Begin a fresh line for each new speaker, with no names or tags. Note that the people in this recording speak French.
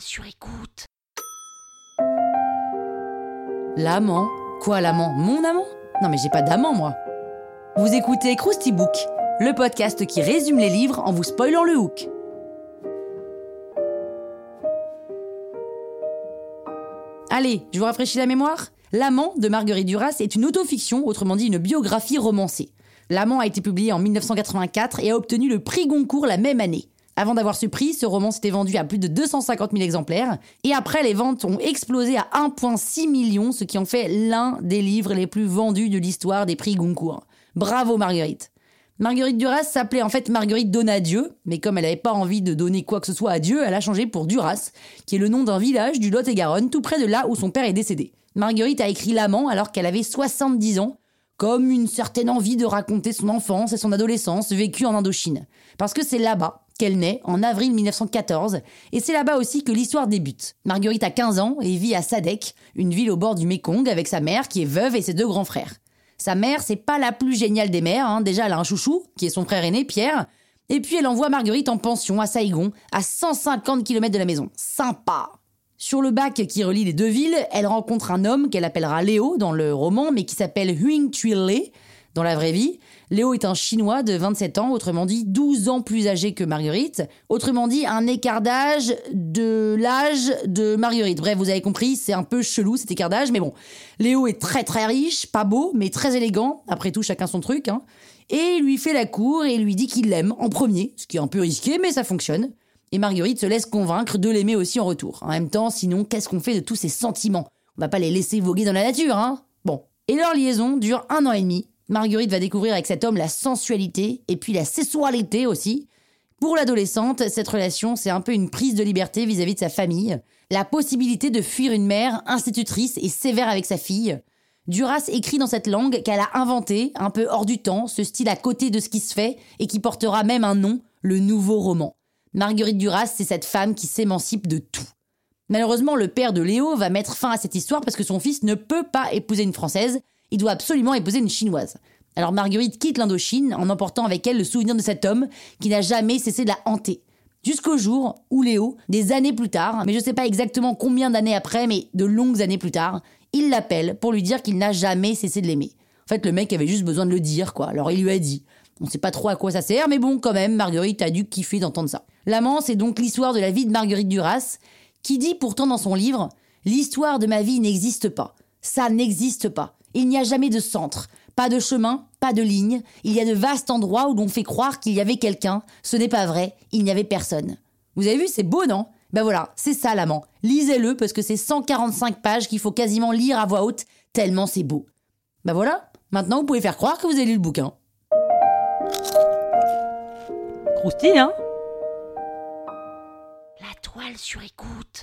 Sur écoute. L'amant Quoi l'amant? Mon amant? Non mais j'ai pas d'amant moi. Vous écoutez Krusty Book, le podcast qui résume les livres en vous spoilant le hook. Allez, je vous rafraîchis la mémoire L'amant de Marguerite Duras est une autofiction, autrement dit une biographie romancée. L'amant a été publié en 1984 et a obtenu le prix Goncourt la même année. Avant d'avoir ce prix, ce roman s'était vendu à plus de 250 000 exemplaires. Et après, les ventes ont explosé à 1,6 million, ce qui en fait l'un des livres les plus vendus de l'histoire des prix Goncourt. Bravo Marguerite. Marguerite Duras s'appelait en fait Marguerite Donadieu, mais comme elle n'avait pas envie de donner quoi que ce soit à Dieu, elle a changé pour Duras, qui est le nom d'un village du Lot-et-Garonne, tout près de là où son père est décédé. Marguerite a écrit L'amant alors qu'elle avait 70 ans, comme une certaine envie de raconter son enfance et son adolescence vécue en Indochine. Parce que c'est là-bas qu'elle naît, en avril 1914, et c'est là-bas aussi que l'histoire débute. Marguerite a 15 ans et vit à Sadek, une ville au bord du Mékong, avec sa mère qui est veuve et ses deux grands frères. Sa mère, c'est pas la plus géniale des mères. Hein. Déjà, elle a un chouchou, qui est son frère aîné, Pierre. Et puis, elle envoie Marguerite en pension à Saigon, à 150 km de la maison. Sympa. Sur le bac qui relie les deux villes, elle rencontre un homme qu'elle appellera Léo dans le roman, mais qui s'appelle Huing Le dans la vraie vie. Léo est un Chinois de 27 ans, autrement dit 12 ans plus âgé que Marguerite. Autrement dit, un écart d'âge de l'âge de Marguerite. Bref, vous avez compris, c'est un peu chelou cet écart d'âge, mais bon. Léo est très très riche, pas beau, mais très élégant. Après tout, chacun son truc. Hein. Et il lui fait la cour et lui dit qu'il l'aime en premier, ce qui est un peu risqué, mais ça fonctionne. Et Marguerite se laisse convaincre de l'aimer aussi en retour. En même temps, sinon, qu'est-ce qu'on fait de tous ces sentiments? On va pas les laisser voguer dans la nature, hein? Bon. Et leur liaison dure un an et demi, Marguerite va découvrir avec cet homme la sensualité et puis la sexualité aussi. Pour l'adolescente, cette relation, c'est un peu une prise de liberté vis-à-vis de sa famille, la possibilité de fuir une mère institutrice et sévère avec sa fille. Duras écrit dans cette langue qu'elle a inventé, un peu hors du temps, ce style à côté de ce qui se fait et qui portera même un nom, le nouveau roman. Marguerite Duras, c'est cette femme qui s'émancipe de tout. Malheureusement, le père de Léo va mettre fin à cette histoire parce que son fils ne peut pas épouser une Française il doit absolument épouser une Chinoise. Alors Marguerite quitte l'Indochine en emportant avec elle le souvenir de cet homme qui n'a jamais cessé de la hanter. Jusqu'au jour où Léo, des années plus tard, mais je ne sais pas exactement combien d'années après, mais de longues années plus tard, il l'appelle pour lui dire qu'il n'a jamais cessé de l'aimer. En fait, le mec avait juste besoin de le dire, quoi. Alors il lui a dit. On ne sait pas trop à quoi ça sert, mais bon, quand même, Marguerite a dû kiffer d'entendre ça. L'amant, c'est donc l'histoire de la vie de Marguerite Duras, qui dit pourtant dans son livre L'histoire de ma vie n'existe pas. Ça n'existe pas. Il n'y a jamais de centre, pas de chemin, pas de ligne. Il y a de vastes endroits où l'on fait croire qu'il y avait quelqu'un. Ce n'est pas vrai, il n'y avait personne. Vous avez vu, c'est beau, non? Ben voilà, c'est ça l'amant. Lisez-le parce que c'est 145 pages qu'il faut quasiment lire à voix haute, tellement c'est beau. Ben voilà, maintenant vous pouvez faire croire que vous avez lu le bouquin. Croustille, hein? La toile sur écoute.